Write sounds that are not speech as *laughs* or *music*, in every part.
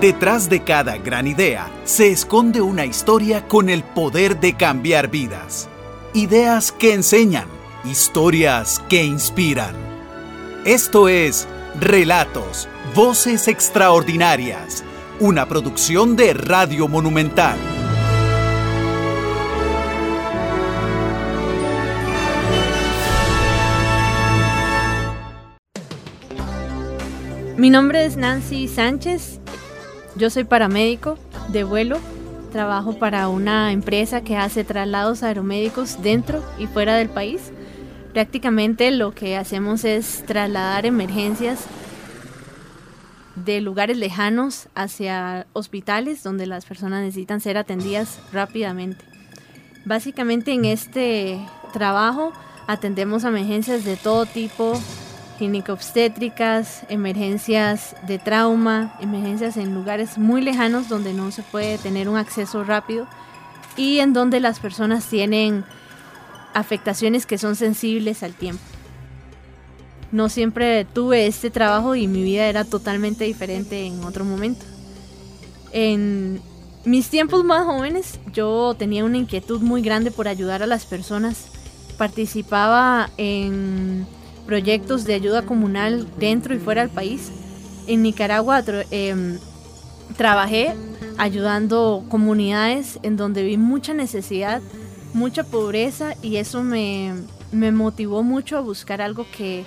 Detrás de cada gran idea se esconde una historia con el poder de cambiar vidas. Ideas que enseñan, historias que inspiran. Esto es Relatos, Voces Extraordinarias, una producción de Radio Monumental. Mi nombre es Nancy Sánchez yo soy paramédico de vuelo, trabajo para una empresa que hace traslados aeromédicos dentro y fuera del país. Prácticamente lo que hacemos es trasladar emergencias de lugares lejanos hacia hospitales donde las personas necesitan ser atendidas rápidamente. Básicamente en este trabajo atendemos emergencias de todo tipo, obstétricas, emergencias de trauma, emergencias en lugares muy lejanos donde no se puede tener un acceso rápido y en donde las personas tienen afectaciones que son sensibles al tiempo. No siempre tuve este trabajo y mi vida era totalmente diferente en otro momento. En mis tiempos más jóvenes yo tenía una inquietud muy grande por ayudar a las personas. Participaba en proyectos de ayuda comunal dentro y fuera del país. En Nicaragua em, trabajé ayudando comunidades en donde vi mucha necesidad, mucha pobreza y eso me, me motivó mucho a buscar algo que,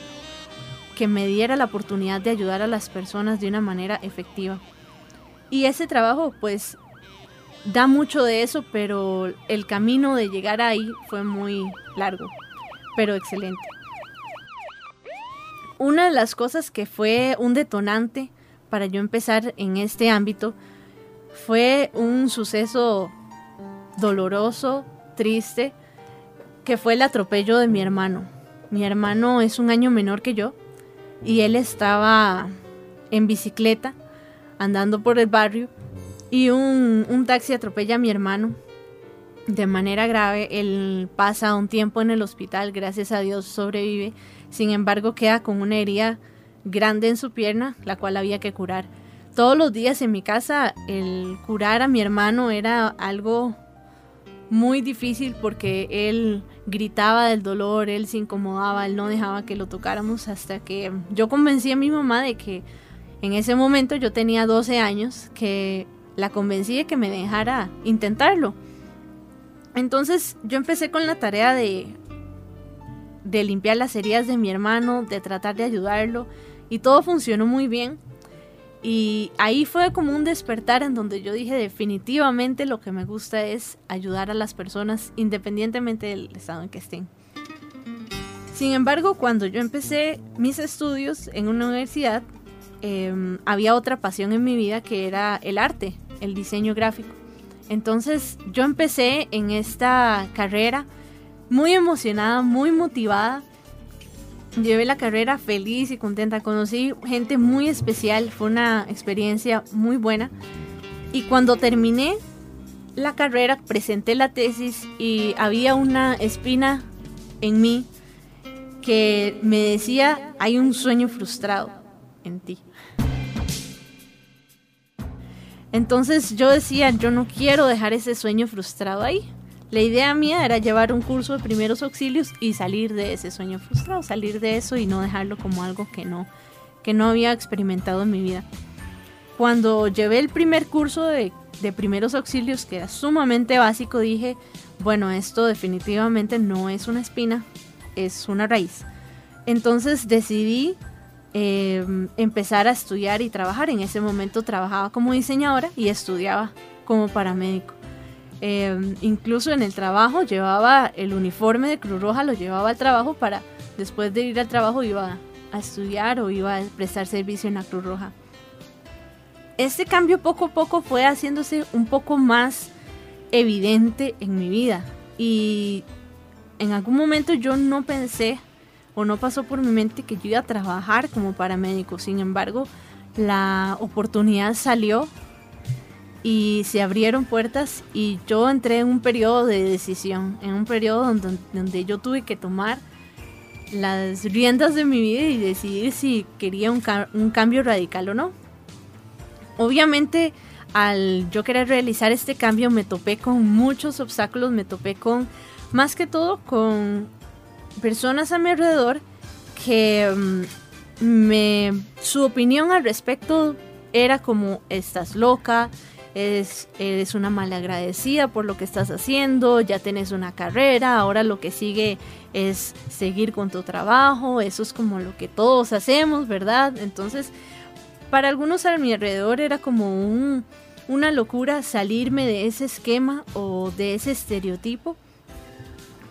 que me diera la oportunidad de ayudar a las personas de una manera efectiva. Y ese trabajo pues da mucho de eso, pero el camino de llegar ahí fue muy largo, pero excelente una de las cosas que fue un detonante para yo empezar en este ámbito fue un suceso doloroso, triste, que fue el atropello de mi hermano. Mi hermano es un año menor que yo y él estaba en bicicleta andando por el barrio y un, taxi atropella a mi hermano de manera grave. Él pasa un tiempo en el hospital, gracias a Dios sobrevive sin embargo, queda con una herida grande en su pierna, la cual había que curar. Todos los días en mi casa el curar a mi hermano era algo muy difícil porque él gritaba del dolor, él se incomodaba, él no dejaba que lo tocáramos hasta que yo convencí a mi mamá de que en ese momento yo tenía 12 años, que la convencí de que me dejara intentarlo. Entonces yo empecé con la tarea de de limpiar las heridas de mi hermano, de tratar de ayudarlo y todo funcionó muy bien. Y ahí fue como un despertar en donde yo dije definitivamente lo que me gusta es ayudar a las personas independientemente del estado en que estén. Sin embargo, cuando yo empecé mis estudios en una universidad, em, había otra pasión en mi vida que era el arte, el diseño gráfico. Entonces yo empecé en esta carrera muy emocionada, muy motivada. Llevé la carrera feliz y contenta. Conocí gente muy especial. Fue una experiencia muy buena. Y cuando terminé la carrera, presenté la tesis y había una espina en mí que me decía, hay un sueño frustrado en ti. Entonces yo decía, yo no quiero dejar ese sueño frustrado ahí. La idea mía era llevar un curso de primeros auxilios y salir de ese sueño frustrado, salir de eso y no dejarlo como algo que no, que no había experimentado en mi vida. Cuando llevé el primer curso de, de primeros auxilios, que era sumamente básico, dije, bueno, esto definitivamente no es una espina, es una raíz. Entonces decidí em, empezar a estudiar y trabajar. En ese momento trabajaba como diseñadora y estudiaba como paramédico. Em, incluso en el trabajo llevaba el uniforme de Cruz Roja, lo llevaba al trabajo para después de ir al trabajo iba a estudiar o iba a prestar servicio en la Cruz Roja. Este cambio poco a poco fue haciéndose un poco más evidente en mi vida y en algún momento yo no pensé o no pasó por mi mente que yo iba a trabajar como paramédico. Sin embargo, la oportunidad salió y se abrieron puertas y yo entré en un periodo de decisión, en un periodo donde, donde yo tuve que tomar las riendas de mi vida y decidir si quería un, un, cambio radical o no. Obviamente, al yo querer realizar este cambio, me topé con muchos obstáculos, me topé con, más que todo, con personas a mi alrededor que mm, me, su opinión al respecto era como, estás loca, eres, eres una malagradecida por lo que estás haciendo, ya tienes una carrera, ahora lo que sigue es seguir con tu trabajo, eso es como lo que todos hacemos, ¿verdad? Entonces, para algunos a mi alrededor era como un, una locura salirme de ese esquema o de ese estereotipo,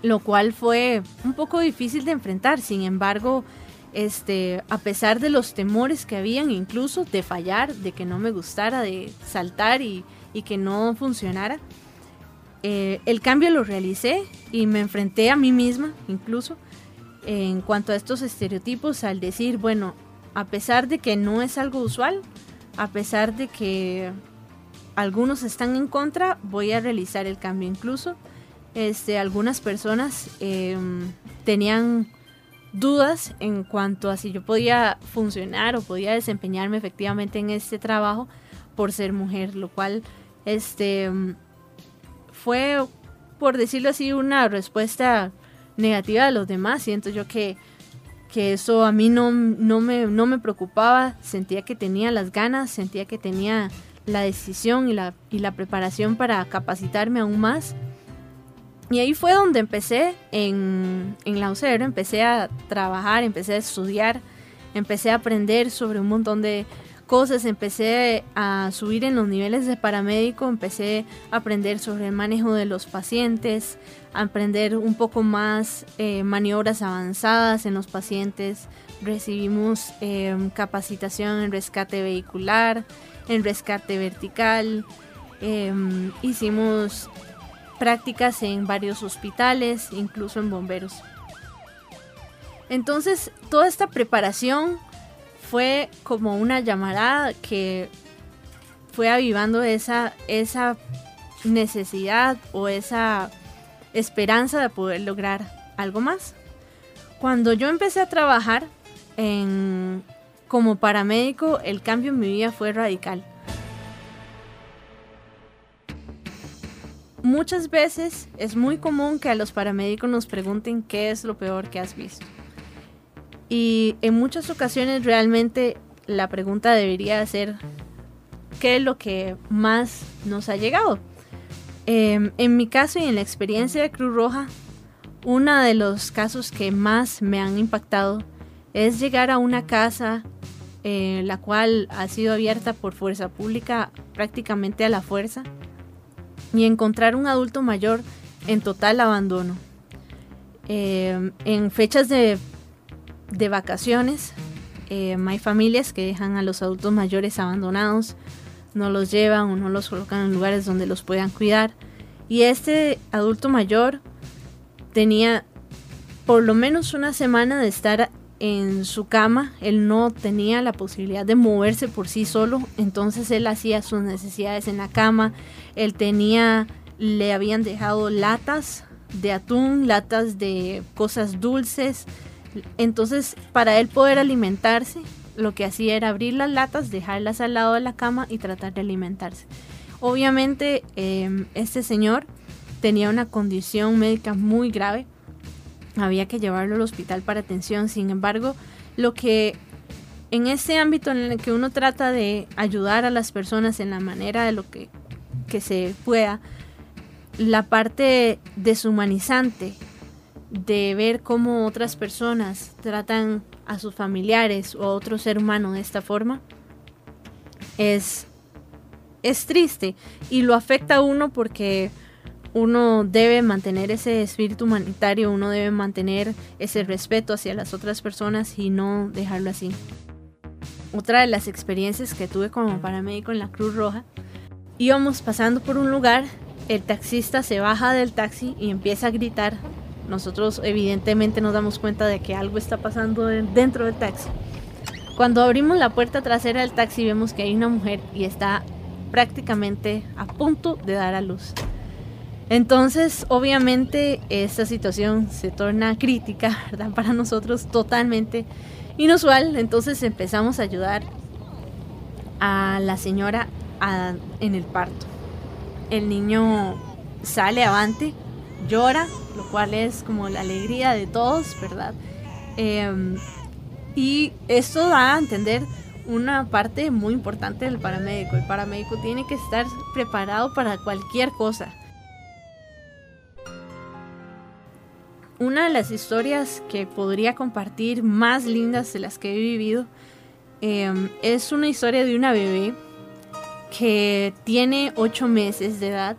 lo cual fue un poco difícil de enfrentar, sin embargo, este, a pesar de los temores que habían, incluso de fallar, de que no me gustara, de saltar y, que no funcionara, eh, el cambio lo realicé y me enfrenté a mí misma, incluso, en cuanto a estos estereotipos, al decir, bueno, a pesar de que no es algo usual, a pesar de que algunos están en contra, voy a realizar el cambio. Incluso, este, algunas personas em, tenían dudas en cuanto a si yo podía funcionar o podía desempeñarme efectivamente en este trabajo por ser mujer, lo cual este fue por decirlo así una respuesta negativa de los demás. Siento yo que, que eso a mí no, no, me, no me preocupaba, sentía que tenía las ganas, sentía que tenía la decisión y la, y la preparación para capacitarme aún más y ahí fue donde empecé en, en la UCR, empecé a trabajar, empecé a estudiar, empecé a aprender sobre un montón de cosas, empecé a subir en los niveles de paramédico, empecé a aprender sobre el manejo de los pacientes, a aprender un poco más eh, maniobras avanzadas en los pacientes, recibimos em, capacitación en rescate vehicular, en rescate vertical, em, hicimos prácticas en varios hospitales, incluso en bomberos. Entonces, toda esta preparación fue como una llamarada que fue avivando esa, esa necesidad o esa esperanza de poder lograr algo más. Cuando yo empecé a trabajar en, como paramédico, el cambio en mi vida fue radical. Muchas veces es muy común que a los paramédicos nos pregunten qué es lo peor que has visto. Y en muchas ocasiones realmente la pregunta debería ser qué es lo que más nos ha llegado. Em, en mi caso y en la experiencia de Cruz Roja, uno de los casos que más me han impactado es llegar a una casa eh, la cual ha sido abierta por fuerza pública prácticamente a la fuerza y encontrar un adulto mayor en total abandono. Eh, en fechas de, vacaciones, eh, hay familias que dejan a los adultos mayores abandonados, no los llevan o no los colocan en lugares donde los puedan cuidar. Y este adulto mayor tenía por lo menos una semana de estar en su cama, él no tenía la posibilidad de moverse por sí solo, entonces él hacía sus necesidades en la cama, él tenía, le habían dejado latas de atún, latas de cosas dulces, entonces para él poder alimentarse, lo que hacía era abrir las latas, dejarlas al lado de la cama y tratar de alimentarse. Obviamente em, este señor tenía una condición médica muy grave, había que llevarlo al hospital para atención. Sin embargo, lo que en ese ámbito en el que uno trata de ayudar a las personas en la manera de lo que, que se pueda, la parte deshumanizante de ver cómo otras personas tratan a sus familiares o a otro ser humano de esta forma es, es triste y lo afecta a uno porque uno debe mantener ese espíritu humanitario, uno debe mantener ese respeto hacia las otras personas y no dejarlo así. Otra de las experiencias que tuve como paramédico en la Cruz Roja, íbamos pasando por un lugar, el taxista se baja del taxi y empieza a gritar. Nosotros evidentemente nos damos cuenta de que algo está pasando dentro del taxi. Cuando abrimos la puerta trasera del taxi vemos que hay una mujer y está prácticamente a punto de dar a luz. Entonces, obviamente, esta situación se torna crítica, ¿verdad? Para nosotros totalmente inusual. Entonces empezamos a ayudar a la señora en el parto. El niño sale avante, llora, lo cual es como la alegría de todos, ¿verdad? Em, y esto da a entender una parte muy importante del paramédico. El paramédico tiene que estar preparado para cualquier cosa. Una de las historias que podría compartir más lindas de las que he vivido em, es una historia de una bebé que tiene ocho meses de edad.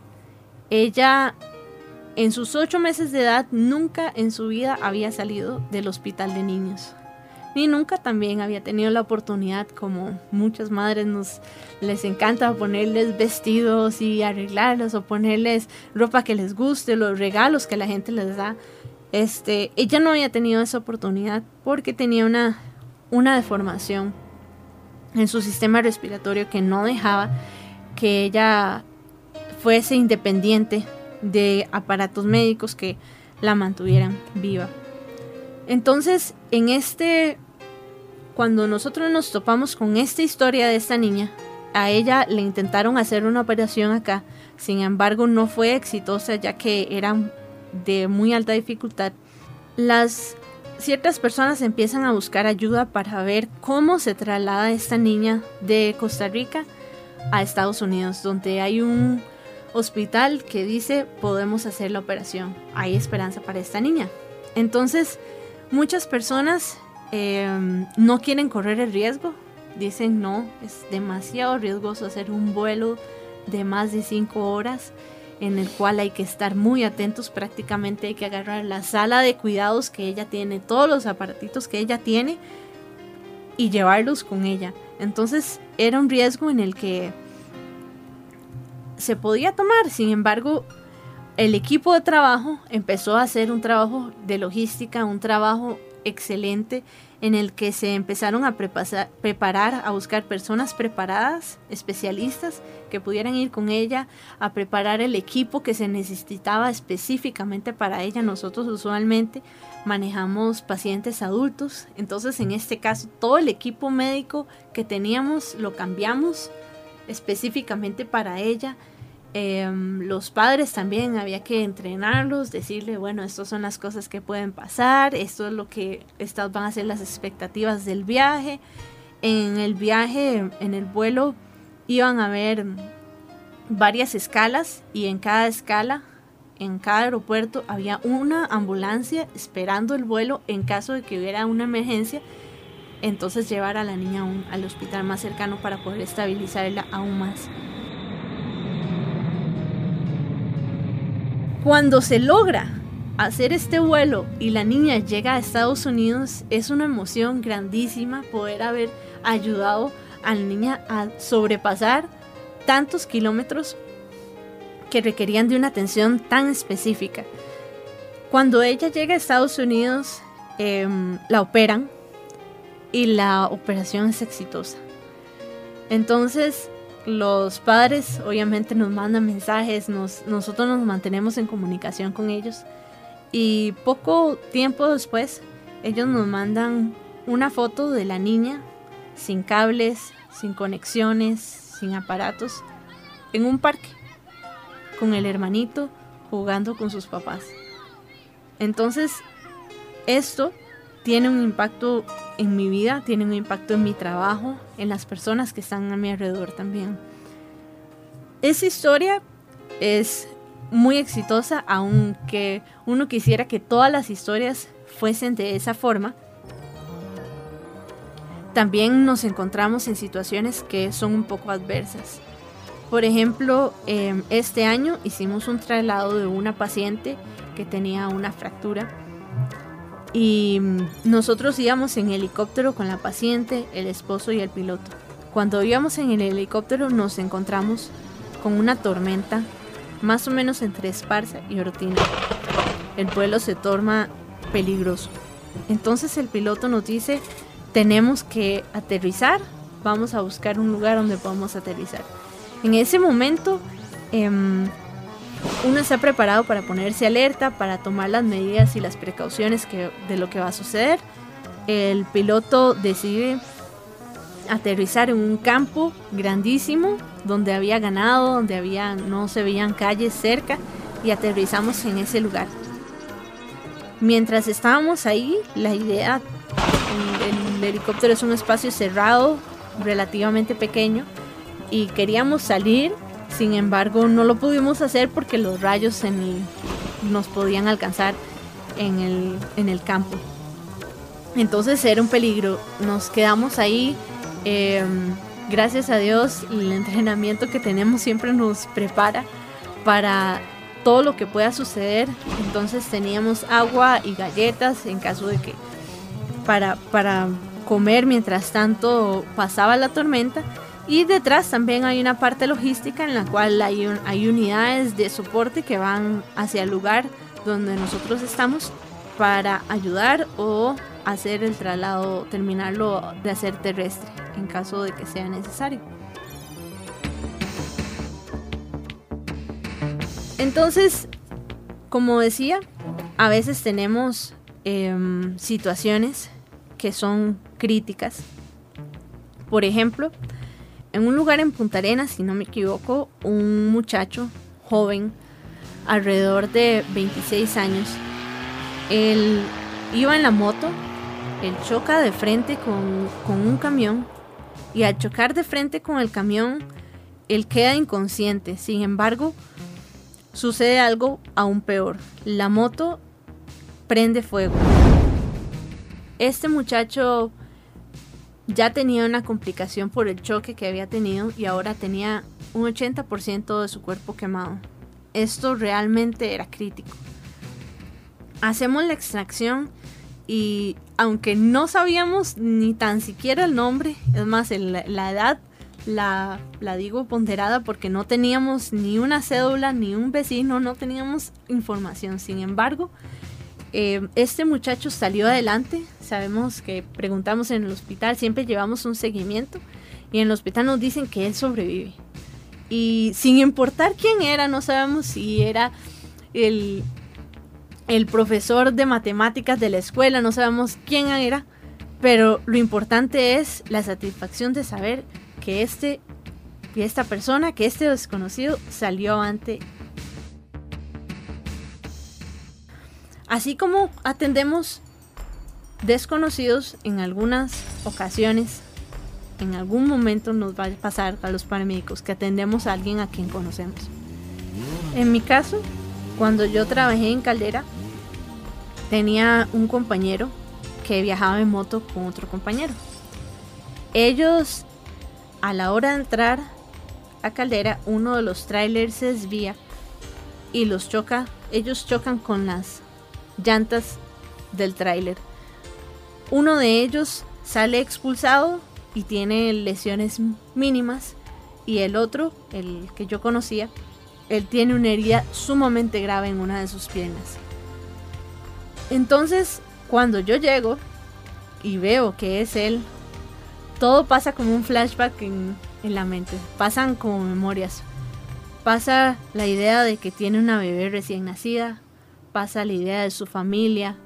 Ella en sus ocho meses de edad nunca en su vida había salido del hospital de niños. Ni nunca también había tenido la oportunidad, como muchas madres nos les encanta ponerles vestidos y arreglarlos o ponerles ropa que les guste, los regalos que la gente les da. Este, ella no había tenido esa oportunidad porque tenía una, una deformación en su sistema respiratorio que no dejaba que ella fuese independiente de aparatos médicos que la mantuvieran viva. Entonces, en este, cuando nosotros nos topamos con esta historia de esta niña, a ella le intentaron hacer una operación acá, sin embargo no fue exitosa ya que era de muy alta dificultad. Las ciertas personas empiezan a buscar ayuda para ver cómo se traslada esta niña de Costa Rica a Estados Unidos, donde hay un hospital que dice podemos hacer la operación, hay esperanza para esta niña. Entonces, muchas personas em, no quieren correr el riesgo, dicen no, es demasiado riesgoso hacer un vuelo de más de 5 horas en el cual hay que estar muy atentos, prácticamente hay que agarrar la sala de cuidados que ella tiene, todos los aparatitos que ella tiene y llevarlos con ella. Entonces era un riesgo en el que se podía tomar, sin embargo, el equipo de trabajo empezó a hacer un trabajo de logística, un trabajo excelente en el que se empezaron a preparar, a buscar personas preparadas, especialistas, que pudieran ir con ella, a preparar el equipo que se necesitaba específicamente para ella. Nosotros usualmente manejamos pacientes adultos, entonces en este caso todo el equipo médico que teníamos lo cambiamos específicamente para ella Em, los padres también había que entrenarlos, decirle, bueno, estas son las cosas que pueden pasar, esto es lo que estas van a ser las expectativas del viaje. En el viaje, en el vuelo, iban a haber varias escalas y en cada escala, en cada aeropuerto, había una ambulancia esperando el vuelo en caso de que hubiera una emergencia. Entonces llevar a la niña al hospital más cercano para poder estabilizarla aún más. Cuando se logra hacer este vuelo y la niña llega a Estados Unidos, es una emoción grandísima poder haber ayudado a la niña a sobrepasar tantos kilómetros que requerían de una atención tan específica. Cuando ella llega a Estados Unidos, em, la operan y la operación es exitosa. Entonces, los padres obviamente nos mandan mensajes, nosotros nos mantenemos en comunicación con ellos y poco tiempo después ellos nos mandan una foto de la niña sin cables, sin conexiones, sin aparatos, en un parque, con el hermanito jugando con sus papás. Entonces, esto tiene un impacto en mi vida, tiene un impacto en mi trabajo, en las personas que están a mi alrededor también. Esa historia es muy exitosa, aunque uno quisiera que todas las historias fuesen de esa forma. También nos encontramos en situaciones que son un poco adversas. Por ejemplo, em, este año hicimos un traslado de una paciente que tenía una fractura y mm, nosotros íbamos en helicóptero con la paciente, el esposo y el piloto. Cuando íbamos en el helicóptero nos encontramos con una tormenta más o menos entre Esparza y Ortina. El vuelo se torna peligroso. Entonces el piloto nos dice, tenemos que aterrizar, vamos a buscar un lugar donde podamos aterrizar. En ese momento em, uno está preparado para ponerse alerta, para tomar las medidas y las precauciones de lo que va a suceder. El piloto decide aterrizar en un campo grandísimo donde había ganado, donde no se veían calles cerca y aterrizamos en ese lugar. Mientras estábamos ahí, la idea, el, el helicóptero es un espacio cerrado, relativamente pequeño, y queríamos salir, sin embargo no lo pudimos hacer porque los rayos nos podían alcanzar en el, en el campo. Entonces era un peligro. Nos quedamos ahí. Em, gracias a Dios, el entrenamiento que tenemos siempre nos prepara para todo lo que pueda suceder. Entonces teníamos agua y galletas en caso de que para, para comer mientras tanto pasaba la tormenta. Y detrás también hay una parte logística en la cual hay, hay unidades de soporte que van hacia el lugar donde nosotros estamos para ayudar o hacer el traslado, terminarlo de hacer terrestre en caso de que sea necesario. Entonces, como decía, a veces tenemos em, situaciones que son críticas. Por ejemplo, en un lugar en Punta Arenas, si no me equivoco, un muchacho joven, alrededor de 26 años, él iba en la moto, él choca de frente con, con un camión y al chocar de frente con el camión, él queda inconsciente. Sin embargo, sucede algo aún peor. La moto prende fuego. Este muchacho ya tenía una complicación por el choque que había tenido y ahora tenía un 80% de su cuerpo quemado. Esto realmente era crítico. Hacemos la extracción y aunque no sabíamos ni tan siquiera el nombre, es más, la edad la, la, digo ponderada porque no teníamos ni una cédula, ni un vecino, no teníamos información. Sin embargo, eh, este muchacho salió adelante. Sabemos que preguntamos en el hospital, siempre llevamos un seguimiento y en el hospital nos dicen que él sobrevive. Y sin importar quién era, no sabemos si era el, el profesor de matemáticas de la escuela, no sabemos quién era, pero lo importante es la satisfacción de saber que este esta persona, que este desconocido salió ante Así como atendemos desconocidos en algunas ocasiones, en algún momento nos va a pasar a los paramédicos que atendemos a alguien a quien conocemos. En mi caso, cuando yo trabajé en Caldera, tenía un compañero que viajaba en moto con otro compañero. Ellos, a la hora de entrar a Caldera, uno de los trailers se desvía y los choca. Ellos chocan con las llantas del tráiler. Uno de ellos sale expulsado y tiene lesiones mínimas y el otro, el que yo conocía, él tiene una herida sumamente grave en una de sus piernas. Entonces, cuando yo llego y veo que es él, todo pasa como un flashback en, en la mente, pasan como memorias. Pasa la idea de que tiene una bebé recién nacida, pasa la idea de su familia,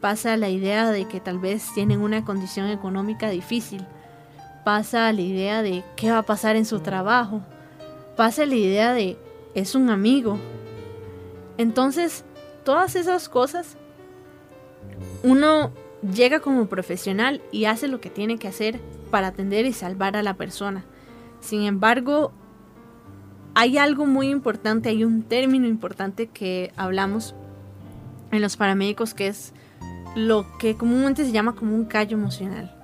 pasa la idea de que tal vez tienen una condición económica difícil, pasa la idea de qué va a pasar en su trabajo, pasa la idea de es un amigo. Entonces, todas esas cosas, uno llega como profesional y hace lo que tiene que hacer para atender y salvar a la persona. Sin embargo, hay algo muy importante, hay un término importante que hablamos en los paramédicos, que es lo que comúnmente se llama como un callo emocional.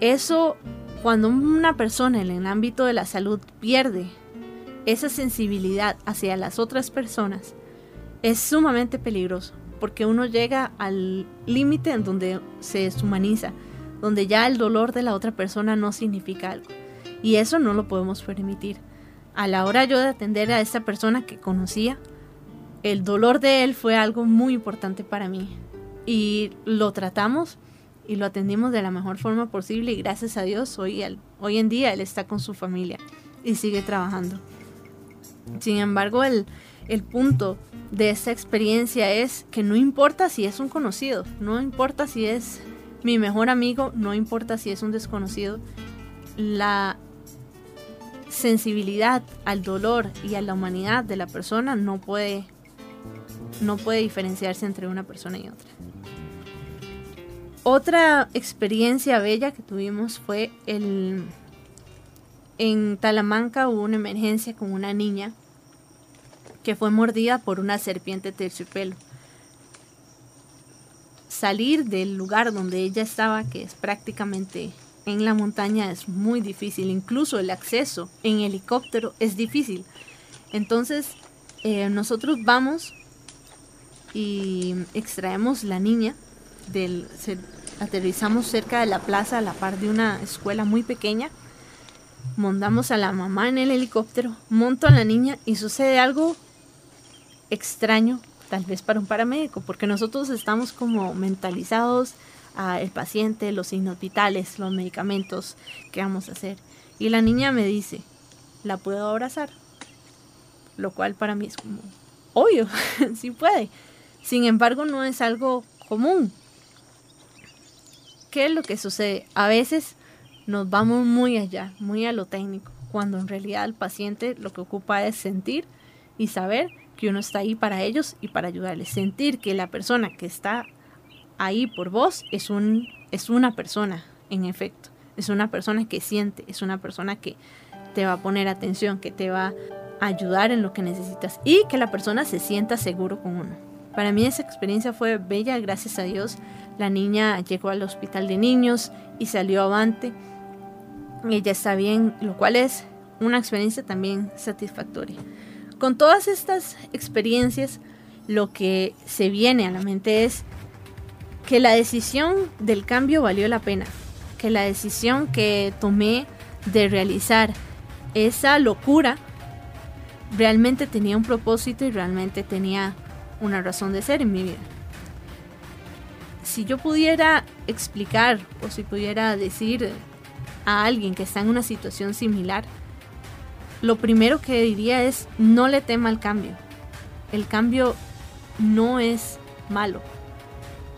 Eso, cuando una persona en el ámbito de la salud pierde esa sensibilidad hacia las otras personas, es sumamente peligroso, porque uno llega al límite en donde se deshumaniza, donde ya el dolor de la otra persona no significa algo. Y eso no lo podemos permitir. A la hora yo de atender a esta persona que conocía, el dolor de él fue algo muy importante para mí. Y lo tratamos y lo atendimos de la mejor forma posible y gracias a Dios hoy, hoy en día él está con su familia y sigue trabajando. Sin embargo, el, el punto de esta experiencia es que no importa si es un conocido, no importa si es mi mejor amigo, no importa si es un desconocido, la sensibilidad al dolor y a la humanidad de la persona no puede, no puede diferenciarse entre una persona y otra. Otra experiencia bella que tuvimos fue el... En Talamanca hubo una emergencia con una niña que fue mordida por una serpiente terciopelo. Salir del lugar donde ella estaba, que es prácticamente en la montaña, es muy difícil. Incluso el acceso en helicóptero es difícil. Entonces, eh, nosotros vamos y extraemos la niña del, aterrizamos cerca de la plaza a la par de una escuela muy pequeña. Montamos a la mamá en el helicóptero, monto a la niña y sucede algo extraño, tal vez para un paramédico, porque nosotros estamos como mentalizados a el paciente, los signos vitales, los medicamentos que vamos a hacer. Y la niña me dice, ¿la puedo abrazar? Lo cual para mí es como, obvio, *laughs* sí puede. Sin embargo, no es algo común. ¿Qué es lo que sucede? A veces nos vamos muy allá, muy a lo técnico, cuando en realidad el paciente lo que ocupa es sentir y saber que uno está ahí para ellos y para ayudarles. Sentir que la persona que está ahí por vos es, un, es una persona, en efecto. Es una persona que siente, es una persona que te va a poner atención, que te va a ayudar en lo que necesitas y que la persona se sienta seguro con uno. Para mí esa experiencia fue bella, gracias a Dios. La niña llegó al hospital de niños y salió avante. Ella está bien, lo cual es una experiencia también satisfactoria. Con todas estas experiencias, lo que se viene a la mente es que la decisión del cambio valió la pena, que la decisión que tomé de realizar esa locura realmente tenía un propósito y realmente tenía una razón de ser en mi vida si yo pudiera explicar o si pudiera decir a alguien que está en una situación similar, lo primero que diría es no le tema al cambio. El cambio no es malo.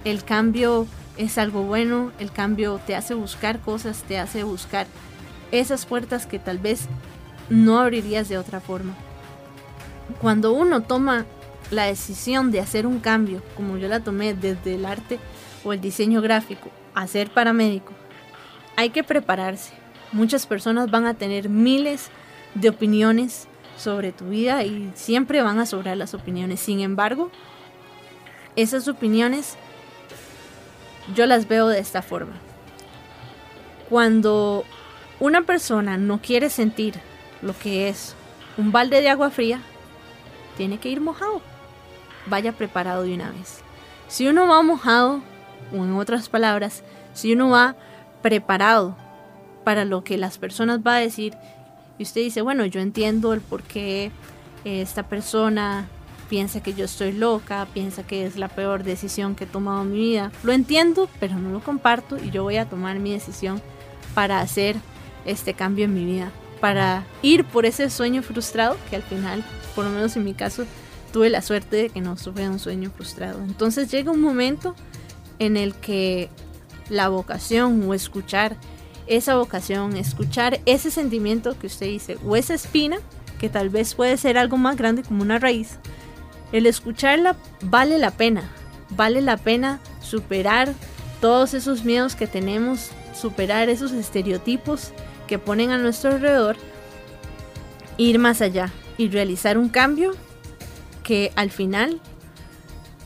El cambio es algo bueno, el cambio te hace buscar cosas, te hace buscar esas puertas que tal vez no abrirías de otra forma. Cuando uno toma la decisión de hacer un cambio, como yo la tomé desde el arte, o el diseño gráfico a ser paramédico, hay que prepararse. Muchas personas van a tener miles de opiniones sobre tu vida y siempre van a sobrar las opiniones. Sin embargo, esas opiniones yo las veo de esta forma. Cuando una persona no quiere sentir lo que es un balde de agua fría, tiene que ir mojado. Vaya preparado de una vez. Si uno va mojado, o en otras palabras, si uno va preparado para lo que las personas va a decir y usted dice, bueno, yo entiendo el por qué esta persona piensa que yo estoy loca, piensa que es la peor decisión que he tomado en mi vida. Lo entiendo, pero no lo comparto y yo voy a tomar mi decisión para hacer este cambio en mi vida, para ir por ese sueño frustrado que al final, por lo menos en mi caso, tuve la suerte de que no tuve un sueño frustrado. Entonces llega un momento en el que la vocación o escuchar esa vocación, escuchar ese sentimiento que usted dice o esa espina, que tal vez puede ser algo más grande como una raíz, el escucharla vale la pena, vale la pena superar todos esos miedos que tenemos, superar esos estereotipos que ponen a nuestro alrededor, ir más allá y realizar un cambio que al final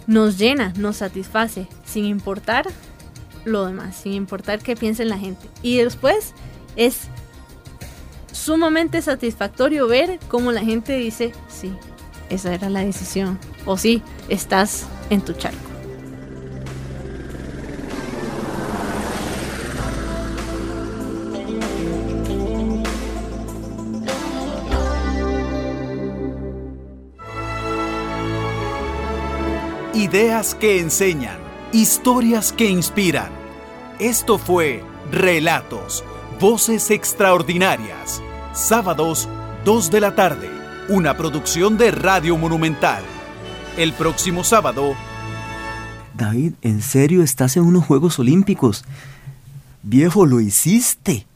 nos llena, nos satisface, sin importar lo demás, sin importar qué piense la gente. Y después es sumamente satisfactorio ver cómo la gente dice, sí, esa era la decisión, o sí, estás en tu charco. Ideas que enseñan, historias que inspiran. Esto fue Relatos, Voces Extraordinarias. Sábados, 2 de la tarde, una producción de Radio Monumental. El próximo sábado... David, ¿en serio estás en unos Juegos Olímpicos? Viejo, lo hiciste.